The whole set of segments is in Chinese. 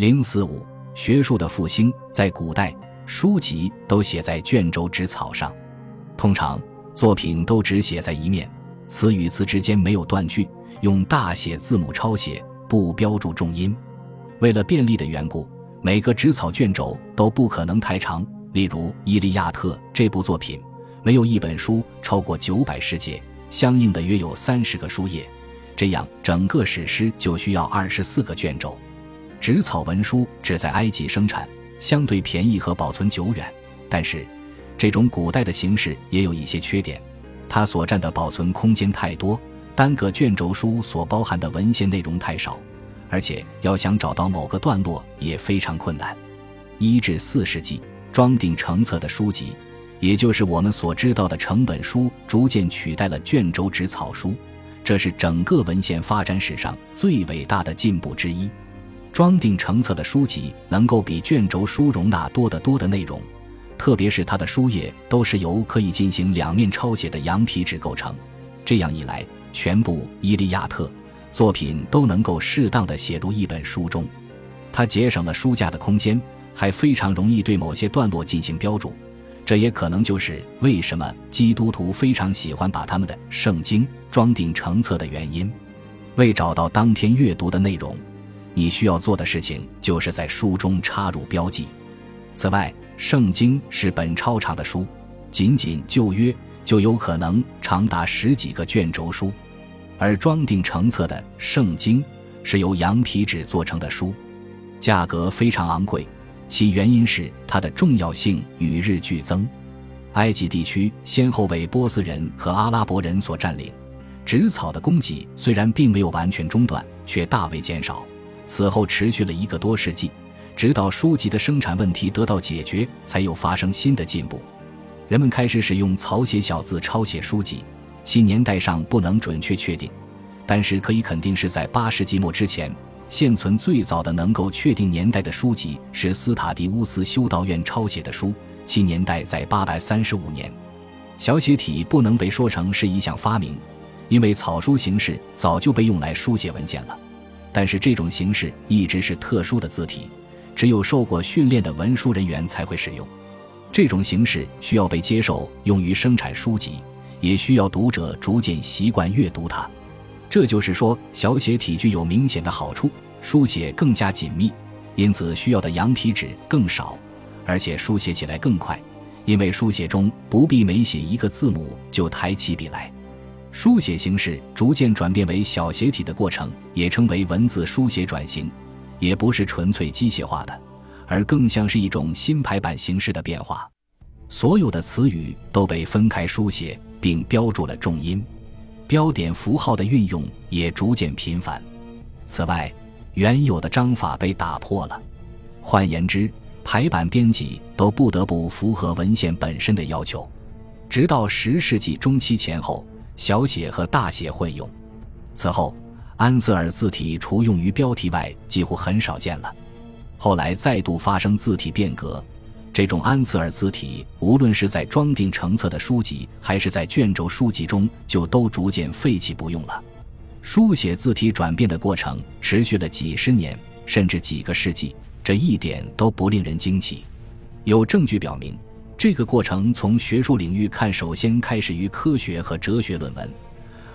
零四五学术的复兴，在古代，书籍都写在卷轴纸草上，通常作品都只写在一面，词与词之间没有断句，用大写字母抄写，不标注重音。为了便利的缘故，每个纸草卷轴都不可能太长。例如《伊利亚特》这部作品，没有一本书超过九百世节，相应的约有三十个书页，这样整个史诗就需要二十四个卷轴。纸草文书只在埃及生产，相对便宜和保存久远。但是，这种古代的形式也有一些缺点，它所占的保存空间太多，单个卷轴书所包含的文献内容太少，而且要想找到某个段落也非常困难。一至四世纪，装订成册的书籍，也就是我们所知道的成本书，逐渐取代了卷轴纸草书，这是整个文献发展史上最伟大的进步之一。装订成册的书籍能够比卷轴书容纳多得多的内容，特别是它的书页都是由可以进行两面抄写的羊皮纸构成。这样一来，全部《伊利亚特》作品都能够适当的写入一本书中。它节省了书架的空间，还非常容易对某些段落进行标注。这也可能就是为什么基督徒非常喜欢把他们的圣经装订成册的原因。为找到当天阅读的内容。你需要做的事情就是在书中插入标记。此外，圣经是本超长的书，仅仅旧约就有可能长达十几个卷轴书，而装订成册的圣经是由羊皮纸做成的书，价格非常昂贵。其原因是它的重要性与日俱增。埃及地区先后为波斯人和阿拉伯人所占领，纸草的供给虽然并没有完全中断，却大为减少。此后持续了一个多世纪，直到书籍的生产问题得到解决，才又发生新的进步。人们开始使用草写小字抄写书籍，其年代上不能准确确定，但是可以肯定是在八世纪末之前。现存最早的能够确定年代的书籍是斯塔迪乌斯修道院抄写的书，其年代在八百三十五年。小写体不能被说成是一项发明，因为草书形式早就被用来书写文件了。但是这种形式一直是特殊的字体，只有受过训练的文书人员才会使用。这种形式需要被接受，用于生产书籍，也需要读者逐渐习惯阅读它。这就是说，小写体具有明显的好处，书写更加紧密，因此需要的羊皮纸更少，而且书写起来更快，因为书写中不必每写一个字母就抬起笔来。书写形式逐渐转变为小写体的过程，也称为文字书写转型，也不是纯粹机械化的，而更像是一种新排版形式的变化。所有的词语都被分开书写，并标注了重音，标点符号的运用也逐渐频繁。此外，原有的章法被打破了。换言之，排版编辑都不得不符合文献本身的要求。直到十世纪中期前后。小写和大写混用，此后安瑟尔字体除用于标题外，几乎很少见了。后来再度发生字体变革，这种安瑟尔字体无论是在装订成册的书籍，还是在卷轴书籍中，就都逐渐废弃不用了。书写字体转变的过程持续了几十年，甚至几个世纪，这一点都不令人惊奇。有证据表明。这个过程从学术领域看，首先开始于科学和哲学论文，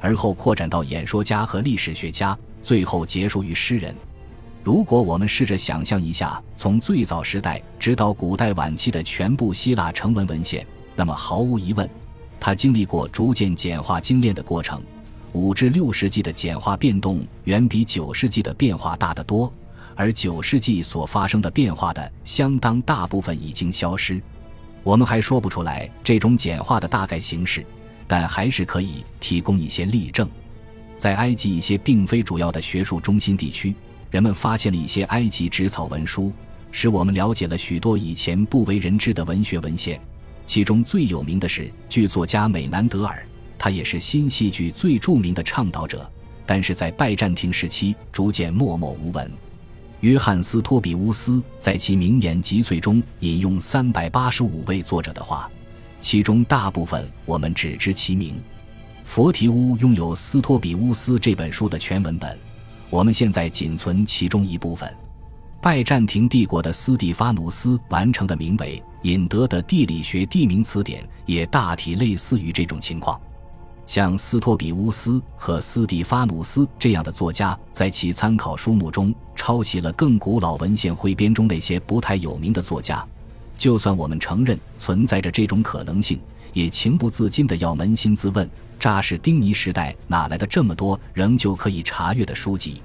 而后扩展到演说家和历史学家，最后结束于诗人。如果我们试着想象一下，从最早时代直到古代晚期的全部希腊成文文献，那么毫无疑问，它经历过逐渐简化精炼的过程。五至六世纪的简化变动远比九世纪的变化大得多，而九世纪所发生的变化的相当大部分已经消失。我们还说不出来这种简化的大概形式，但还是可以提供一些例证。在埃及一些并非主要的学术中心地区，人们发现了一些埃及纸草文书，使我们了解了许多以前不为人知的文学文献。其中最有名的是剧作家美南德尔，他也是新戏剧最著名的倡导者，但是在拜占庭时期逐渐默默无闻。约翰斯托比乌斯在其名言集萃中引用三百八十五位作者的话，其中大部分我们只知其名。佛提乌拥有斯托比乌斯这本书的全文本，我们现在仅存其中一部分。拜占庭帝国的斯蒂发努斯完成的名为《引德的地理学地名词典》也大体类似于这种情况。像斯托比乌斯和斯蒂发努斯这样的作家，在其参考书目中抄袭了更古老文献汇编中那些不太有名的作家。就算我们承认存在着这种可能性，也情不自禁地要扪心自问：扎士丁尼时代哪来的这么多仍旧可以查阅的书籍？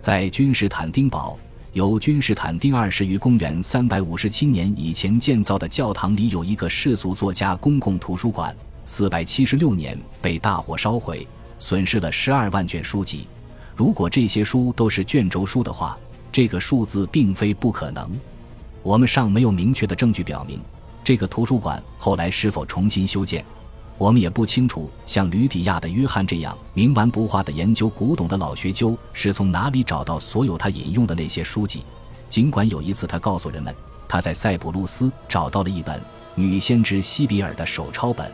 在君士坦丁堡，由君士坦丁二世于公元357年以前建造的教堂里，有一个世俗作家公共图书馆。四百七十六年被大火烧毁，损失了十二万卷书籍。如果这些书都是卷轴书的话，这个数字并非不可能。我们尚没有明确的证据表明这个图书馆后来是否重新修建。我们也不清楚，像吕底亚的约翰这样冥顽不化的研究古董的老学究是从哪里找到所有他引用的那些书籍。尽管有一次他告诉人们，他在塞浦路斯找到了一本女先知西比尔的手抄本。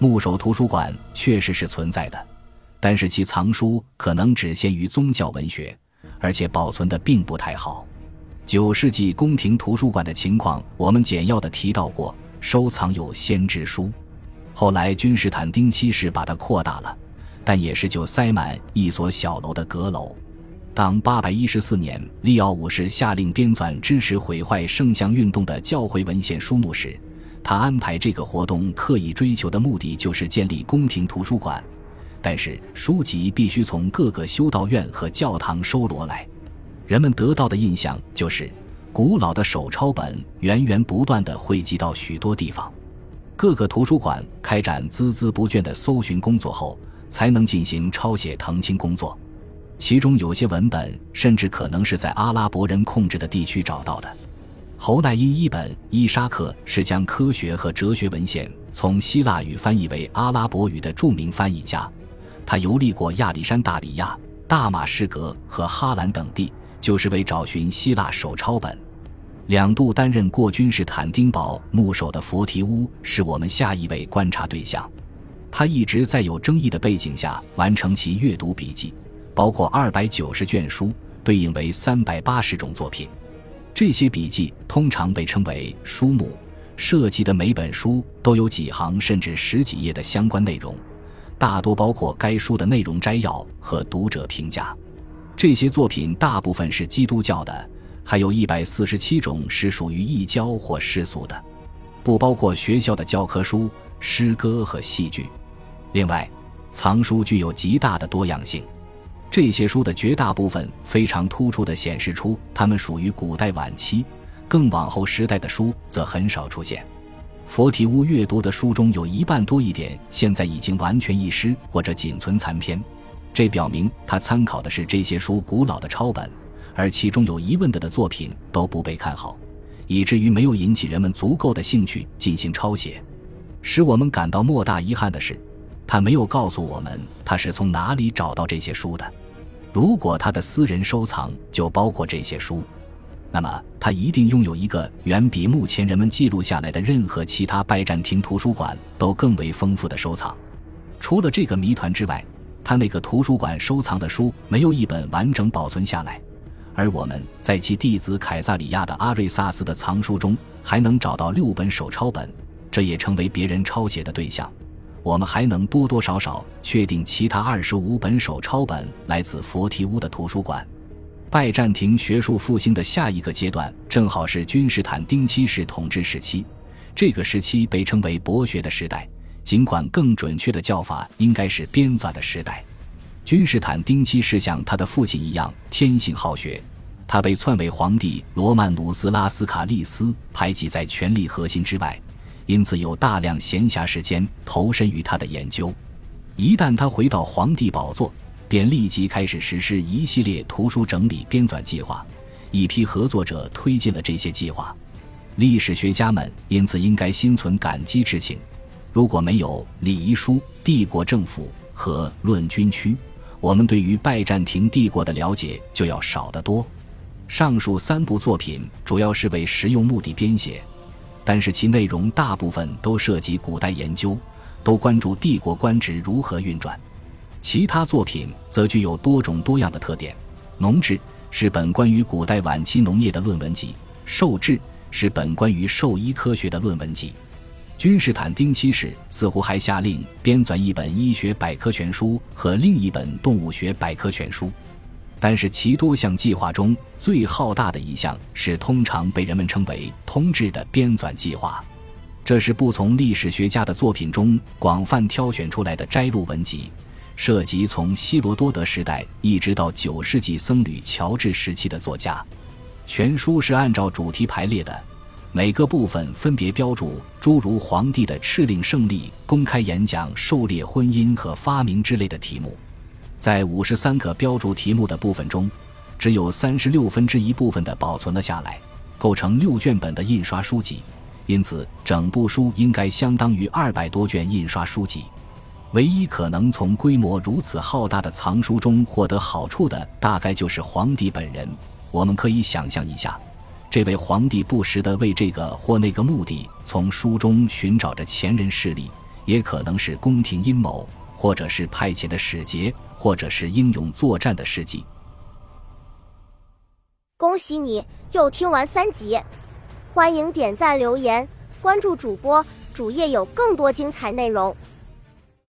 木首图书馆确实是存在的，但是其藏书可能只限于宗教文学，而且保存的并不太好。九世纪宫廷图书馆的情况，我们简要的提到过，收藏有先知书。后来君士坦丁七世把它扩大了，但也是就塞满一所小楼的阁楼。当八百一十四年利奥五世下令编纂支持毁坏圣像运动的教会文献书目时，他安排这个活动，刻意追求的目的就是建立宫廷图书馆，但是书籍必须从各个修道院和教堂收罗来。人们得到的印象就是，古老的手抄本源源不断地汇集到许多地方。各个图书馆开展孜孜不倦的搜寻工作后，才能进行抄写腾清工作。其中有些文本甚至可能是在阿拉伯人控制的地区找到的。侯奈因一本伊沙克是将科学和哲学文献从希腊语翻译为阿拉伯语的著名翻译家，他游历过亚历山大里亚、大马士革和哈兰等地，就是为找寻希腊手抄本。两度担任过君士坦丁堡牧首的佛提乌是我们下一位观察对象。他一直在有争议的背景下完成其阅读笔记，包括二百九十卷书，对应为三百八十种作品。这些笔记通常被称为书目，涉及的每本书都有几行甚至十几页的相关内容，大多包括该书的内容摘要和读者评价。这些作品大部分是基督教的，还有一百四十七种是属于异教或世俗的，不包括学校的教科书、诗歌和戏剧。另外，藏书具有极大的多样性。这些书的绝大部分非常突出地显示出它们属于古代晚期，更往后时代的书则很少出现。佛提乌阅读的书中有一半多一点现在已经完全遗失或者仅存残篇，这表明他参考的是这些书古老的抄本，而其中有疑问的的作品都不被看好，以至于没有引起人们足够的兴趣进行抄写。使我们感到莫大遗憾的是。他没有告诉我们他是从哪里找到这些书的。如果他的私人收藏就包括这些书，那么他一定拥有一个远比目前人们记录下来的任何其他拜占庭图书馆都更为丰富的收藏。除了这个谜团之外，他那个图书馆收藏的书没有一本完整保存下来，而我们在其弟子凯撒里亚的阿瑞萨斯的藏书中还能找到六本手抄本，这也成为别人抄写的对象。我们还能多多少少确定，其他二十五本手抄本来自佛提乌的图书馆。拜占庭学术复兴的下一个阶段，正好是君士坦丁七世统治时期。这个时期被称为博学的时代，尽管更准确的叫法应该是编纂的时代。君士坦丁七世像他的父亲一样天性好学，他被篡位皇帝罗曼努斯拉斯卡利斯排挤在权力核心之外。因此，有大量闲暇时间投身于他的研究。一旦他回到皇帝宝座，便立即开始实施一系列图书整理编纂计划。一批合作者推进了这些计划。历史学家们因此应该心存感激之情。如果没有《礼仪书》《帝国政府》和《论军区》，我们对于拜占庭帝国的了解就要少得多。上述三部作品主要是为实用目的编写。但是其内容大部分都涉及古代研究，都关注帝国官职如何运转。其他作品则具有多种多样的特点：农志、是本关于古代晚期农业的论文集，《兽志》是本关于兽医科学的论文集。君士坦丁七世似乎还下令编纂一本医学百科全书和另一本动物学百科全书。但是其多项计划中最浩大的一项是通常被人们称为“通志”的编纂计划，这是不从历史学家的作品中广泛挑选出来的摘录文集，涉及从希罗多德时代一直到九世纪僧侣乔治时期的作家。全书是按照主题排列的，每个部分分别标注诸如皇帝的敕令胜利、公开演讲、狩猎、婚姻和发明之类的题目。在五十三个标注题目的部分中，只有三十六分之一部分的保存了下来，构成六卷本的印刷书籍。因此，整部书应该相当于二百多卷印刷书籍。唯一可能从规模如此浩大的藏书中获得好处的，大概就是皇帝本人。我们可以想象一下，这位皇帝不时地为这个或那个目的从书中寻找着前人事例，也可能是宫廷阴谋。或者是派遣的使节，或者是英勇作战的事迹。恭喜你又听完三集，欢迎点赞、留言、关注主播，主页有更多精彩内容。